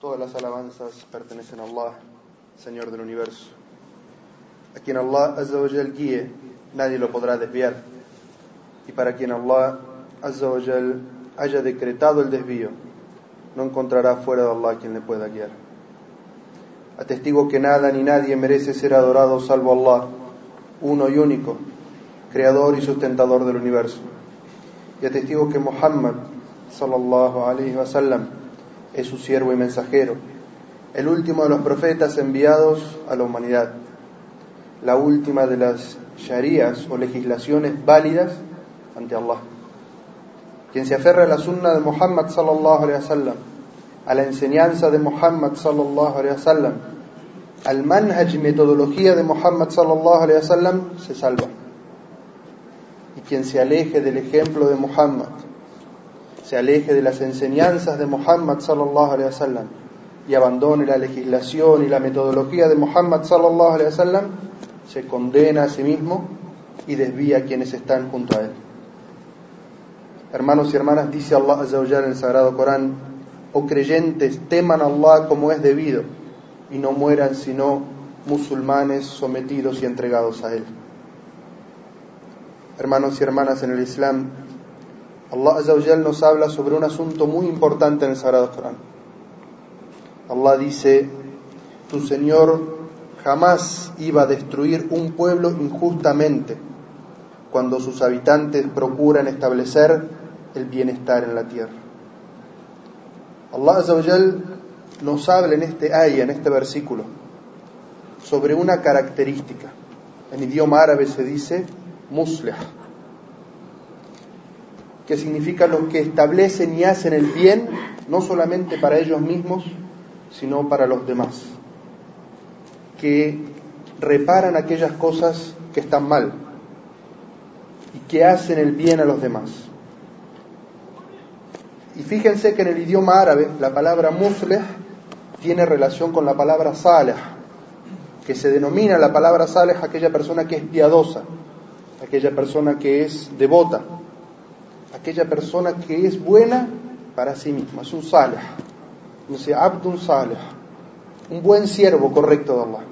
Todas las alabanzas pertenecen a Allah, Señor del universo. A quien Allah Azza wa guíe, nadie lo podrá desviar. Y para quien Allah Azza haya decretado el desvío, no encontrará fuera de Allah quien le pueda guiar. Atestigo que nada ni nadie merece ser adorado salvo Allah, uno y único, creador y sustentador del universo. Y atestigo que Muhammad, sallallahu alayhi wa sallam, es su siervo y mensajero, el último de los profetas enviados a la humanidad, la última de las sharías o legislaciones válidas ante Allah. Quien se aferra a la sunna de Muhammad sallallahu alaihi wasallam, a la enseñanza de Muhammad sallallahu alaihi wasallam, al manhaj y metodología de Muhammad sallallahu alaihi wasallam, se salva. Y quien se aleje del ejemplo de Muhammad, se aleje de las enseñanzas de Muhammad sallallahu alaihi wasallam y abandone la legislación y la metodología de Muhammad sallallahu alaihi wasallam, se condena a sí mismo y desvía a quienes están junto a él. Hermanos y hermanas, dice Allah Azza en el Sagrado Corán, oh creyentes, teman a Allah como es debido y no mueran sino musulmanes sometidos y entregados a él. Hermanos y hermanas en el Islam, Allah Azza nos habla sobre un asunto muy importante en el Sagrado Corán. Allah dice, tu Señor jamás iba a destruir un pueblo injustamente cuando sus habitantes procuran establecer el bienestar en la tierra. Allah Azza nos habla en este ayah, en este versículo, sobre una característica. En idioma árabe se dice muslih que significa los que establecen y hacen el bien, no solamente para ellos mismos, sino para los demás, que reparan aquellas cosas que están mal y que hacen el bien a los demás. Y fíjense que en el idioma árabe la palabra musleh tiene relación con la palabra saleh, que se denomina la palabra saleh aquella persona que es piadosa, aquella persona que es devota, aquella persona que es buena para sí misma, es un salih, dice abdun salih, un buen siervo correcto de Allah.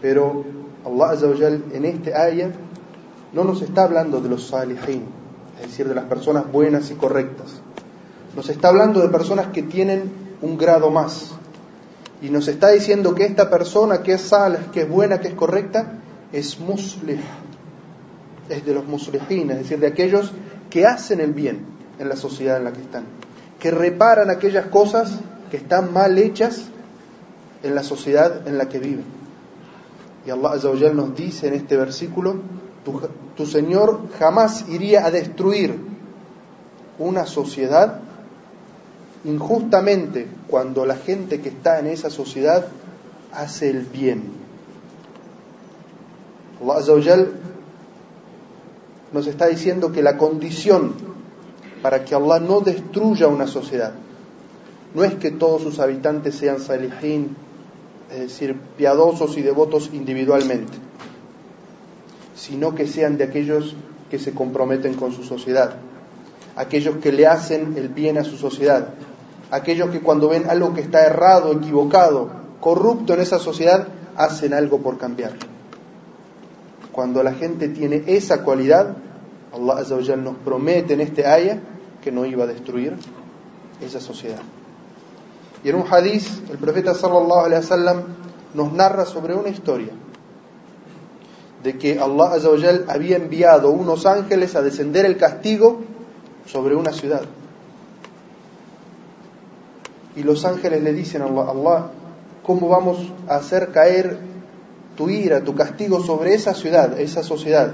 Pero Allah Azza en este ayah no nos está hablando de los salihin, es decir, de las personas buenas y correctas. Nos está hablando de personas que tienen un grado más. Y nos está diciendo que esta persona que es salih, que es buena, que es correcta, es muslih, es de los muslihin, es decir, de aquellos que hacen el bien en la sociedad en la que están, que reparan aquellas cosas que están mal hechas en la sociedad en la que viven. Y Allah Azza nos dice en este versículo, tu, Señor jamás iría a destruir una sociedad injustamente cuando la gente que está en esa sociedad hace el bien. Allah Azza nos está diciendo que la condición para que Allah no destruya una sociedad no es que todos sus habitantes sean salihin, es decir, piadosos y devotos individualmente, sino que sean de aquellos que se comprometen con su sociedad, aquellos que le hacen el bien a su sociedad, aquellos que cuando ven algo que está errado, equivocado, corrupto en esa sociedad, hacen algo por cambiarlo. Cuando la gente tiene esa cualidad, Allah Azza nos promete en este ayah que no iba a destruir esa sociedad. Y en un hadith, el profeta sallallahu alaihi wasallam nos narra sobre una historia de que Allah Azza había enviado unos ángeles a descender el castigo sobre una ciudad. Y los ángeles le dicen a Allah, Allah, ¿cómo vamos a hacer caer tu ira, tu castigo sobre esa ciudad, esa sociedad,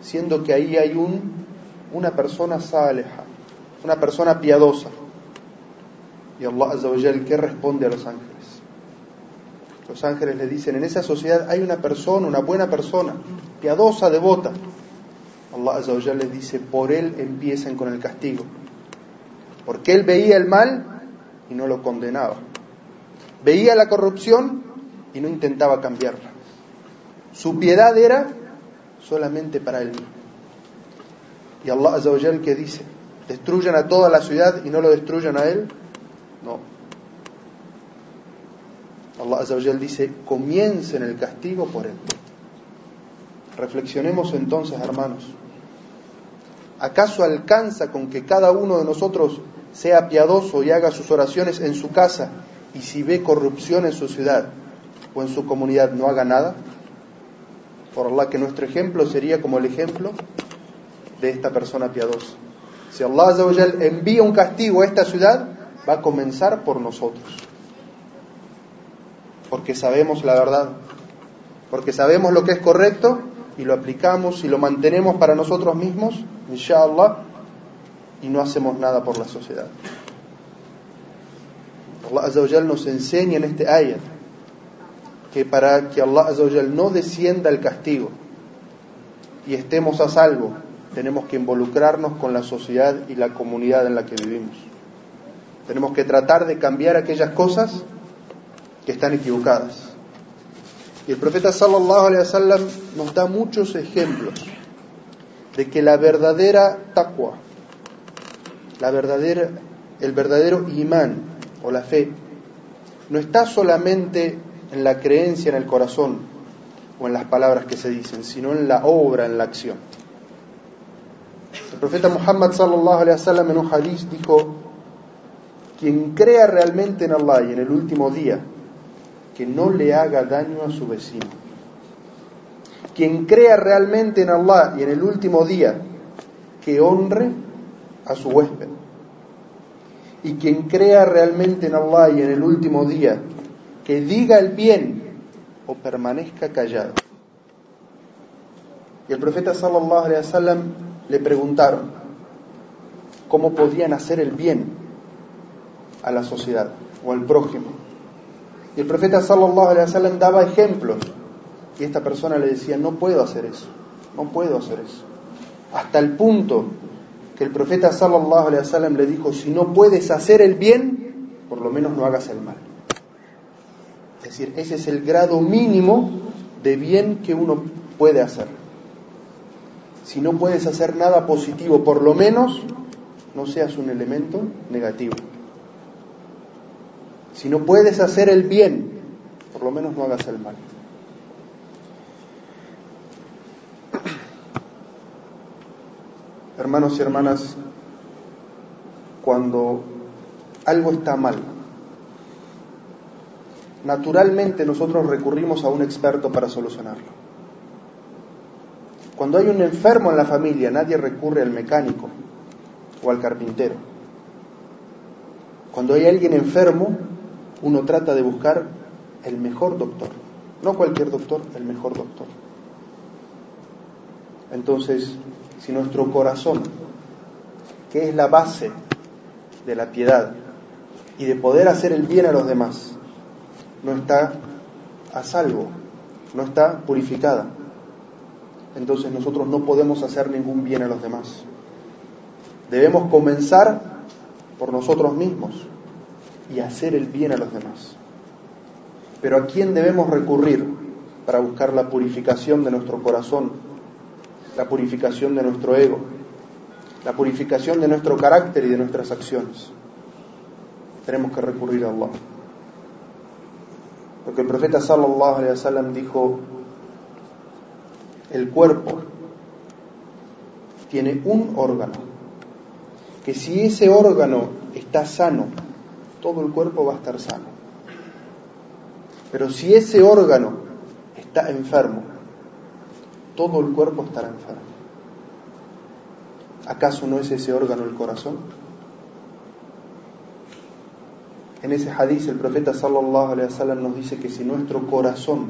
siendo que ahí hay un, una persona saleja, una persona piadosa. Y Allah Azza ¿qué responde a los ángeles? Los ángeles le dicen, en esa sociedad hay una persona, una buena persona, piadosa, devota. Allah Azza les dice, por él empiecen con el castigo. Porque él veía el mal y no lo condenaba. Veía la corrupción y no intentaba cambiarla. Su piedad era solamente para él mismo. Y Allah Azza wa que dice, destruyan a toda la ciudad y no lo destruyan a él. No. Allah Azzawajal dice, comiencen el castigo por él. Reflexionemos entonces, hermanos. ¿Acaso alcanza con que cada uno de nosotros sea piadoso y haga sus oraciones en su casa y si ve corrupción en su ciudad o en su comunidad no haga nada? Por Allah que nuestro ejemplo sería como el ejemplo de esta persona piadosa. Si Allah envía un castigo a esta ciudad, va a comenzar por nosotros. Porque sabemos la verdad, porque sabemos lo que es correcto y lo aplicamos y lo mantenemos para nosotros mismos, inshallah, y no hacemos nada por la sociedad. Allah nos enseña en este ayat que para que Allah no descienda el castigo y estemos a salvo, tenemos que involucrarnos con la sociedad y la comunidad en la que vivimos. Tenemos que tratar de cambiar aquellas cosas que están equivocadas. Y el profeta sallallahu alaihi wasallam nos da muchos ejemplos de que la verdadera taqwa, la verdadera, el verdadero imán o la fe, no está solamente en la creencia en el corazón o en las palabras que se dicen, sino en la obra, en la acción. El profeta Muhammad sallallahu alaihi wasallam en un dijo: quien crea realmente en Allah y en el último día, que no le haga daño a su vecino. Quien crea realmente en Allah y en el último día, que honre a su huésped. Y quien crea realmente en Allah y en el último día, que diga el bien o permanezca callado. Y el profeta sallallahu alaihi wasallam le preguntaron cómo podían hacer el bien a la sociedad o al prójimo. Y el profeta sallallahu alaihi wasallam daba ejemplos y esta persona le decía, "No puedo hacer eso. No puedo hacer eso." Hasta el punto que el profeta sallallahu alaihi le dijo, "Si no puedes hacer el bien, por lo menos no hagas el mal." Es decir, ese es el grado mínimo de bien que uno puede hacer. Si no puedes hacer nada positivo, por lo menos no seas un elemento negativo. Si no puedes hacer el bien, por lo menos no hagas el mal. Hermanos y hermanas, cuando algo está mal, naturalmente nosotros recurrimos a un experto para solucionarlo. Cuando hay un enfermo en la familia, nadie recurre al mecánico o al carpintero. Cuando hay alguien enfermo, uno trata de buscar el mejor doctor. No cualquier doctor, el mejor doctor. Entonces, si nuestro corazón, que es la base de la piedad y de poder hacer el bien a los demás, no está a salvo, no está purificada. Entonces nosotros no podemos hacer ningún bien a los demás. Debemos comenzar por nosotros mismos y hacer el bien a los demás. Pero ¿a quién debemos recurrir para buscar la purificación de nuestro corazón, la purificación de nuestro ego, la purificación de nuestro carácter y de nuestras acciones? Tenemos que recurrir a Allah. Porque el profeta sallallahu alaihi wasallam dijo, el cuerpo tiene un órgano, que si ese órgano está sano, todo el cuerpo va a estar sano. Pero si ese órgano está enfermo, todo el cuerpo estará enfermo. ¿Acaso no es ese órgano el corazón? En ese hadiz el profeta sallallahu alaihi wasallam nos dice que si nuestro corazón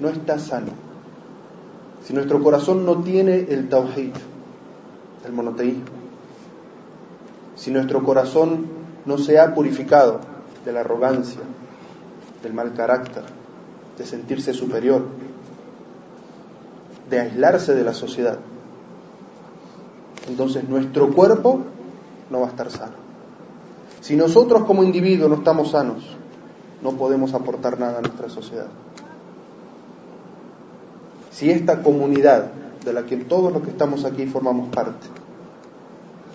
no está sano, si nuestro corazón no tiene el tawhid, el monoteísmo, si nuestro corazón no se ha purificado de la arrogancia, del mal carácter, de sentirse superior, de aislarse de la sociedad, entonces nuestro cuerpo no va a estar sano. Si nosotros como individuos no estamos sanos, no podemos aportar nada a nuestra sociedad. Si esta comunidad de la que todos los que estamos aquí formamos parte,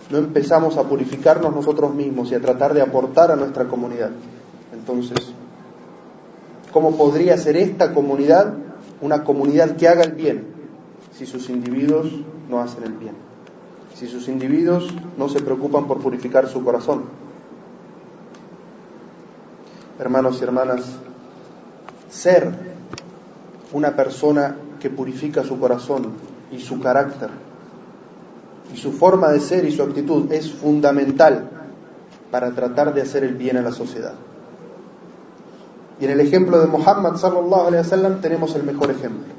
no empezamos a purificarnos nosotros mismos y a tratar de aportar a nuestra comunidad, entonces ¿Cómo podría ser esta comunidad una comunidad que haga el bien si sus individuos no hacen el bien? Si sus individuos no se preocupan por purificar su corazón. Hermanos y hermanas, ser una persona que purifica su corazón y su carácter y su forma de ser y su actitud es fundamental para tratar de hacer el bien a la sociedad. Y en el ejemplo de Muhammad sallallahu alaihi wasallam tenemos el mejor ejemplo.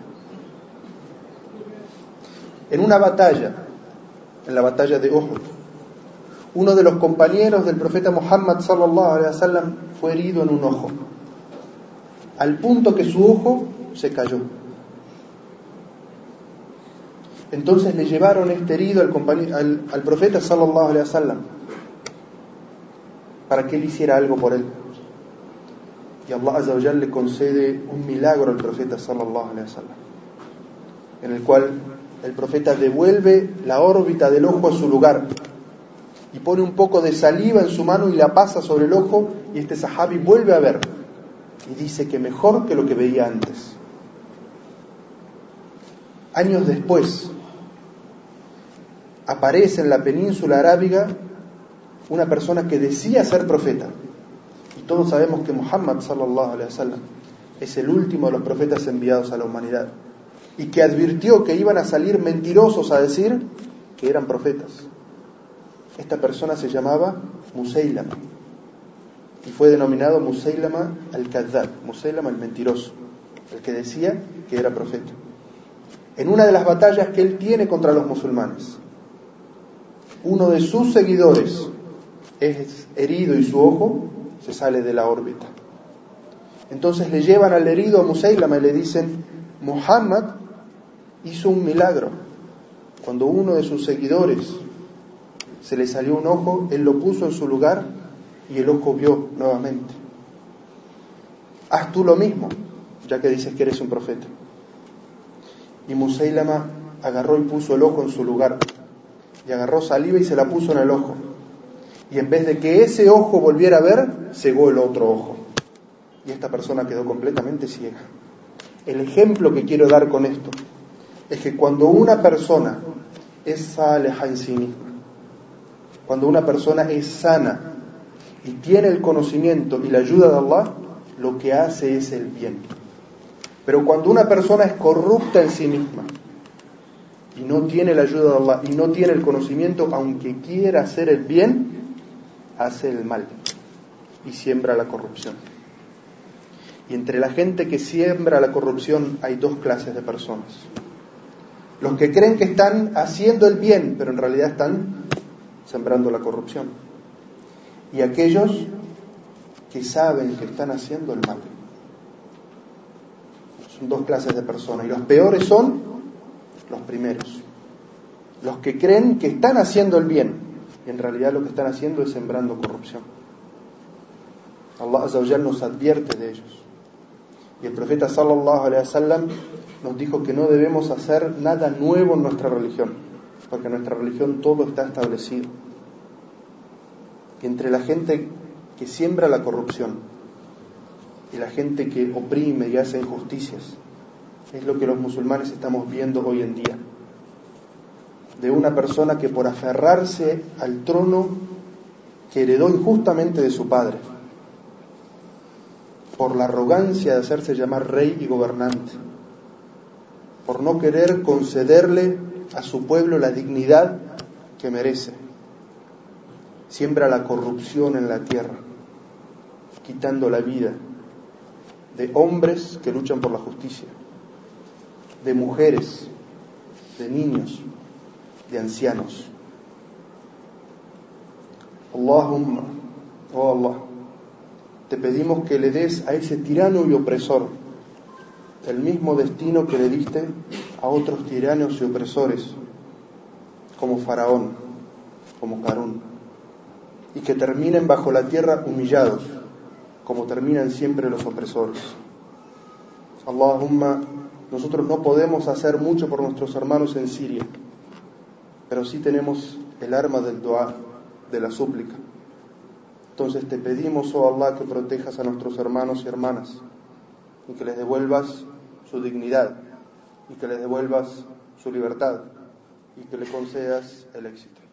En una batalla, en la batalla de Uhud, uno de los compañeros del profeta Muhammad sallallahu alaihi wasallam fue herido en un ojo, al punto que su ojo se cayó. Entonces le llevaron este herido al, al, profeta sallallahu alaihi para que él hiciera algo por él. Y Allah Azza le concede un milagro al profeta sallallahu alaihi wasallam, en el cual el profeta devuelve la órbita del ojo a su lugar y pone un poco de saliva en su mano y la pasa sobre el ojo y este sahabi vuelve a ver y dice que mejor que lo que veía antes. Años después, aparece en la península arábiga una persona que decía ser profeta. Y todos sabemos que Muhammad sallallahu alaihi wasallam es el último de los profetas enviados a la humanidad y que advirtió que iban a salir mentirosos a decir que eran profetas. Esta persona se llamaba Musaylama y fue denominado Musaylama al-Kaddab, Musaylama el mentiroso, el que decía que era profeta. En una de las batallas que él tiene contra los musulmanes, uno de sus seguidores es herido y su ojo se sale de la órbita. Entonces le llevan al herido a Musaylama y le dicen, Muhammad hizo un milagro. Cuando uno de sus seguidores se le salió un ojo, él lo puso en su lugar y el ojo vio nuevamente. Haz tú lo mismo, ya que dices que eres un profeta. Y Musaylama agarró y puso el ojo en su lugar y agarró saliva y se la puso en el ojo. Y en vez de que ese ojo volviera a ver, cegó el otro ojo. Y esta persona quedó completamente ciega. El ejemplo que quiero dar con esto es que cuando una persona es saleja cuando una persona es sana y tiene el conocimiento y la ayuda de Allah, lo que hace es el bien. Pero cuando una persona es corrupta en sí misma, y no tiene la ayuda de Allah y no tiene el conocimiento, aunque quiera hacer el bien, hace el mal y siembra la corrupción. Y entre la gente que siembra la corrupción hay dos clases de personas. Los que creen que están haciendo el bien, pero en realidad están sembrando la corrupción. Y aquellos que saben que están haciendo el mal. Son dos clases de personas. Y los peores son los primeros. Los que creen que están haciendo el bien y en realidad lo que están haciendo es sembrando corrupción. Allah Azza nos advierte de ellos. Y el profeta sallallahu alaihi wasallam nos dijo que no debemos hacer nada nuevo en nuestra religión, porque en nuestra religión todo está establecido. Entre la gente que siembra la corrupción y la gente que oprime y hace injusticias, es lo que los musulmanes estamos viendo hoy en día. De una persona que por aferrarse al trono que heredó injustamente de su padre, por la arrogancia de hacerse llamar rey y gobernante, por no querer concederle a su pueblo la dignidad que merece, siembra la corrupción en la tierra, quitando la vida de hombres que luchan por la justicia de mujeres, de niños, de ancianos. Allahumma, oh Allah, te pedimos que le des a ese tirano y opresor el mismo destino que le diste a otros tiranos y opresores, como Faraón, como Carón, y que terminen bajo la tierra humillados, como terminan siempre los opresores. Allahumma nosotros no podemos hacer mucho por nuestros hermanos en Siria, pero sí tenemos el arma del dua, de la súplica. Entonces te pedimos, oh Allah, que protejas a nuestros hermanos y hermanas y que les devuelvas su dignidad y que les devuelvas su libertad y que le concedas el éxito.